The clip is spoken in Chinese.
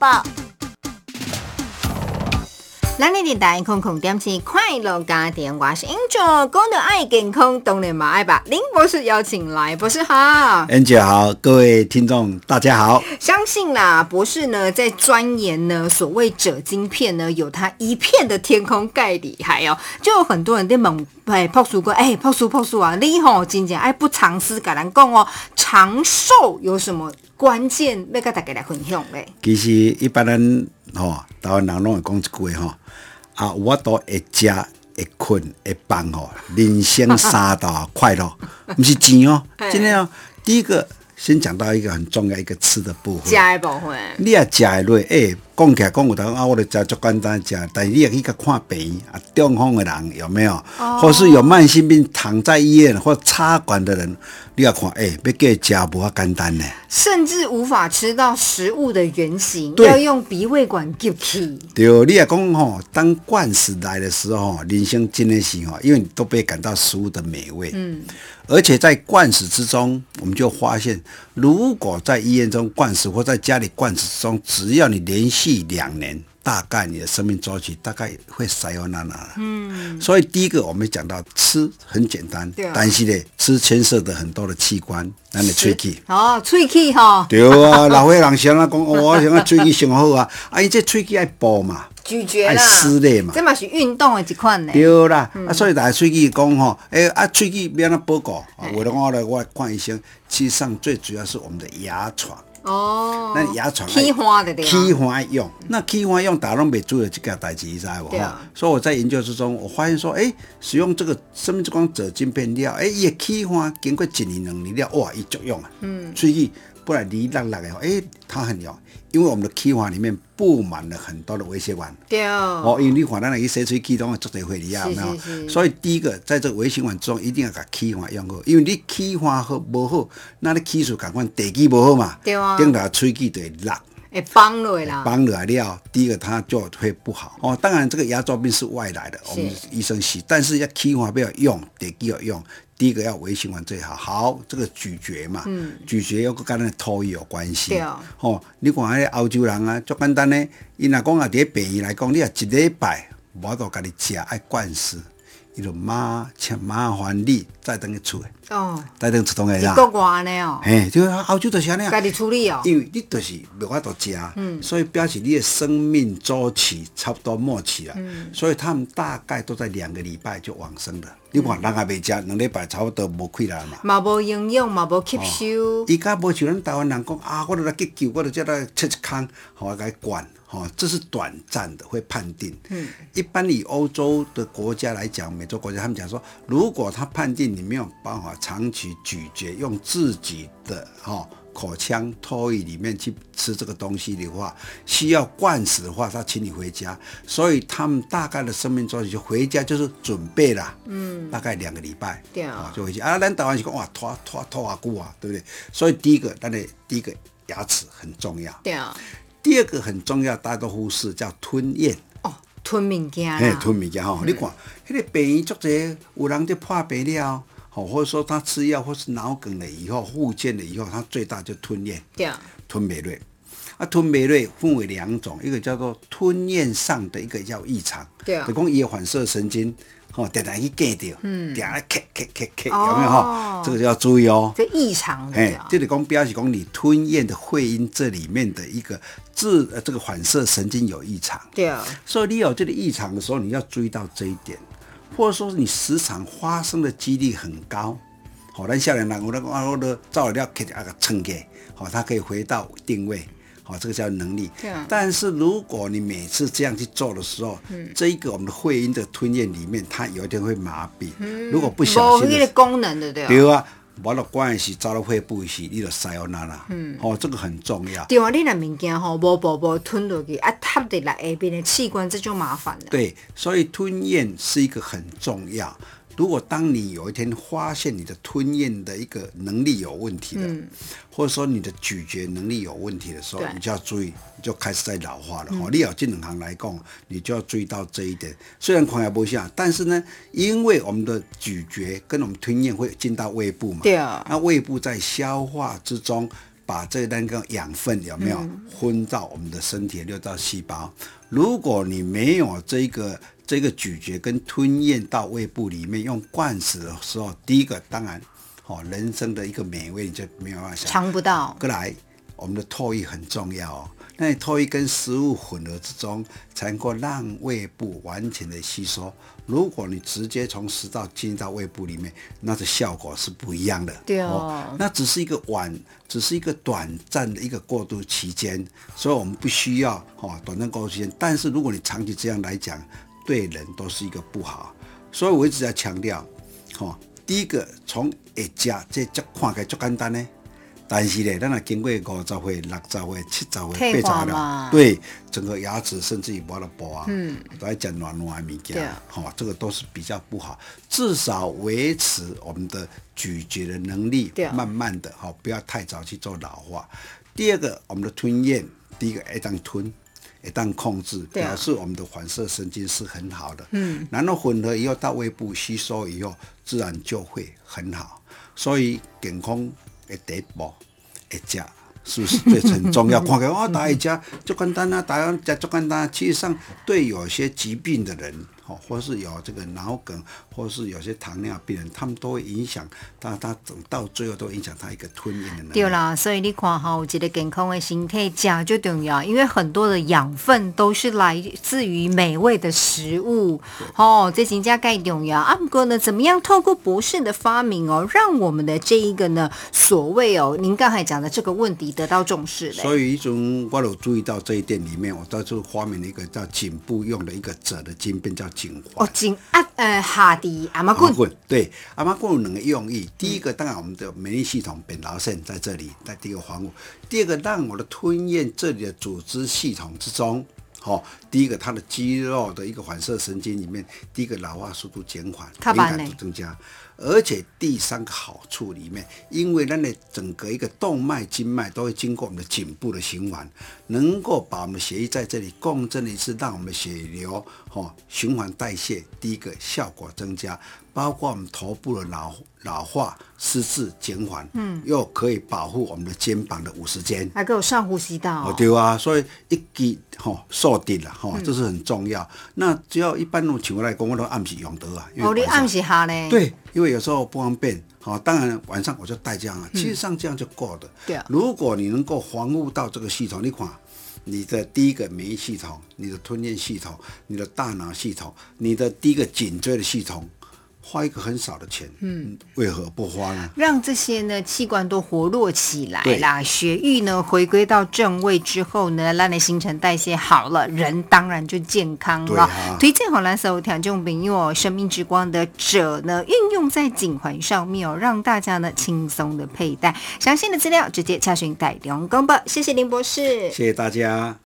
报。咱的电台空空点起快乐家庭，我是 Angel，讲到爱健康，当然嘛爱吧。林博士邀请来，博士好。Angel 好，各位听众大家好。相信啦，博士呢在钻研呢所谓锗晶片呢，有他一片的天空盖厉害哦。就有很多人在猛，哎，泡叔哥，哎，泡叔泡叔啊，你吼真正爱不藏私，甲咱讲哦，长寿有什么关键要跟大家来分享的？其实一般人吼、台湾人拢会讲一句话吼，啊，我都会食、会困、会放吼，人生三大快乐，不是钱哦。今天哦，第一个先讲到一个很重要一个吃的部分。食的部分，你也食的落，诶、讲起来讲有头啊，我就食足简单食，但是你也去甲看病啊，中风的人有没有？或是有慢性病躺在医院或插管的人，你要看，诶、要给食无遐简单呢。甚至无法吃到食物的原型，要用鼻胃管吸气。对，你也讲吼，当惯食来的时候，人生真的是吼，因为你都被感到食物的美味。嗯，而且在惯食之中，我们就发现，如果在医院中惯食或在家里惯食之中，只要你连续两年，大概你的生命周期大概会塞欧娜娜了。嗯，所以第一个我们讲到吃很简单，对啊但是呢，吃牵涉的很多的器官，咱的喙齿。哦，喙齿哈，对啊，老岁人想啊讲，哦我想啊喙齿上好啊，啊伊这喙齿爱补嘛。咀嚼啦，撕裂嘛这嘛是运动的一款呢。对啦，啊，所以大家喙齿讲吼，诶、啊，喙齿要安怎保护？啊，为了我来我看医生，其实上最主要是我们的牙床，哦，那牙床起花的对吧？起花用，那起花用大家拢袂注意这个代志，你知无？哈啊所以我在研究之中，我发现说，诶、使用这个生命之光锗晶片了，诶、伊的起花经过一年两年了，哇，伊作用啊，嗯，喙齿不然泥烂烂的，诶、它很有，因为我们的气环里面布满了很多的微血管。对哦，因为你看咱那个洗喙齿拢会做侪回离啊，有没有？所以第一个，在这个微血管中一定要把气环用好，因为你气环好无好，那你气数赶快地基无好嘛，对啊顶头喙齿就会落。会崩落啦。绑了了，第一个它就会不好哦。当然，这个牙周病是外来的，我们医生洗，但是要气化不要用，得要用。第一个要微循环最好，好这个咀嚼嘛，咀嚼要跟咱的唾液有关系。嗯对哦哦，你看迄个欧洲人啊，足简单呢，伊若讲啊，伫病院来讲，你啊一礼拜无都家己食爱灌食，伊就麻请麻烦你再等去厝的，哦，再等出东的啦。一个外呢哦，嘿，就是欧洲就是安尼啊。家己处理哦。因为你就是没法度食，嗯所以表示你的生命周期差不多末期了，嗯所以他们大概都在两个礼拜就往生了。你看人也未食，两礼拜差不多无气力嘛。嘛无营养，嘛无吸收，伊甲无像咱台湾人讲啊，我都来急救，我就叫他切一空，好我给他灌，吼、这是短暂的，会判定。嗯，一般以欧洲的国家来讲，美洲国家他们讲说，如果他判定你没有办法长期咀嚼，用自己的哈、口腔、唾液里面去吃这个东西的话，需要灌食的话，他请你回家。所以他们大概的生命周期就回家就是准备啦，嗯，大概两个礼拜，对啊哦就回去啊。咱台湾是讲哇，拖拖拖啊久啊，对不对？所以第一个，咱的第一个牙齿很重要，对啊。第二个很重要，大家都忽视，叫吞咽。哦，吞物件嘿，吞物件吼，你看，迄、个病院足侪，有人就破病了，吼，或者说他吃药或是脑梗了以后，复健了以后，他最大就吞咽，对。啊，吞美瑞。啊，吞美瑞分为两种，一个叫做吞咽上的一个叫异常，对。啊就讲伊的反射神经，吼，定定去见掉，嗯，点来咔咔咔咔，有没有？吼？这个就要注意哦。这异常的哎啊，这里讲表示讲你吞咽的会阴这里面的一个自呃这个反射神经有异常，对。啊，所以你有这个异常的时候，你要注意到这一点，或者说你时常发生的几率很高。好、咱下来呢，我那个啊，我的照料给啊个撑给，好，它可以回到定位。好，这个叫能力。对啊但是如果你每次这样去做的时候，嗯这一个我们的会阴的吞咽里面，它有一天会麻痹。如果不小心功能的对啊。对啊，无了关系，走到肺部时，你就塞欧那啦。嗯，哦，这个很重要。对啊，你若物件吼无步步吞落去，啊，塌伫来下边的器官，这就麻烦了。对，所以吞咽是一个很重要。如果当你有一天发现你的吞咽的一个能力有问题了，或者说你的咀嚼能力有问题的时候你就要注意，你就开始在老化了。哦、你有这两行来讲，你就要注意到这一点。虽然看起来不下，但是呢，因为我们的咀嚼跟我们吞咽会进到胃部嘛，对啊那胃部在消化之中。把这那个养分有没有嗯分到我们的身体的六道细胞。如果你没有这个这个咀嚼跟吞咽到胃部里面，用灌食的时候，第一个当然，哦，人生的一个美味你就没有办法想。尝不到。过来，我们的唾液很重要哦。那你唾液跟食物混合之中，才能够让胃部完全的吸收。如果你直接从食道进到胃部里面，那的效果是不一样的。对哦那只是一个晚，只是一个短暂的一个过渡期间，所以我们不需要哦短暂过渡期间。但是如果你长期这样来讲，对人都是一个不好。所以我一直在强调，哦，第一个从一家这这看起来足简单呢。但是呢，咱若经过五十岁、六十岁、七十岁、八十岁了，对整个牙齿甚至于磨了补啊，嗯，都在讲软软的物件对啊，好、这个都是比较不好。至少维持我们的咀嚼的能力慢慢的哈、不要太早去做老化。第二个，我们的吞咽，第一个一旦吞，一旦控制，表示我们的反射神经是很好的。嗯，然后混合以后到胃部吸收以后，自然就会很好。所以健康的第一步，一食。是不是最很重要？看起来哦，大家食就简单啊，大家食就简单、啊。其实上，对有些疾病的人，哦，或是有这个脑梗，或是有些糖尿病人，他们都会影响他，他总到最后都影响他一个吞咽的能力。对啦，所以你看哈，我觉得健康的身体食就重要，因为很多的养分都是来自于美味的食物，哦，这真正盖重要。啊，不过呢，怎么样透过博士的发明哦，让我们的这一个呢，所谓哦，您刚才讲的这个问题得到重视嘞？所以一种我有注意到这一点里面，我到处发明了一个叫颈部用的一个褶的筋变叫哦，。颈啊呃下底阿妈棍，棍对阿妈棍有两个用意，第一个当然我们的免疫系统扁桃腺在这里，在第一个防护；第二个让我的吞咽这里的组织系统之中，好、第一个它的肌肉的一个反射神经里面，第一个老化速度减缓，敏感度增加。而且第三个好处里面，因为咱的整个一个动脉、经脉都会经过我们的颈部的循环，能够把我们的血液在这里共振一次，让我们的血流哦循环代谢，第一个效果增加，包括我们头部的老老化、失智减缓，嗯，又可以保护我们的肩膀的五十肩。还给我上呼吸道、哦，对啊，所以一击吼锁定了吼，嗯这是很重要。那只要一般那种情况来讲，我都暗时用得啊。哦，你晚上暗时下嘞？，对，因为有时候不方便，好、当然晚上我就带这样啊，其实上这样就够的。嗯对啊如果你能够防护到这个系统，你看。你的第一个免疫系统、你的吞咽系统、你的大脑系统、你的第一个颈椎的系统，花一个很少的钱，嗯，为何不花呢？让这些呢器官都活络起来啦，血液呢回归到正位之后呢，让你新陈代谢好了，人当然就健康了。啊推荐好蓝色听众朋友哦，生命之光的者呢，运用在颈环上面哦，让大家呢轻松的佩戴。详细的资料直接查询带龙公报。谢谢林博士。谢谢大家。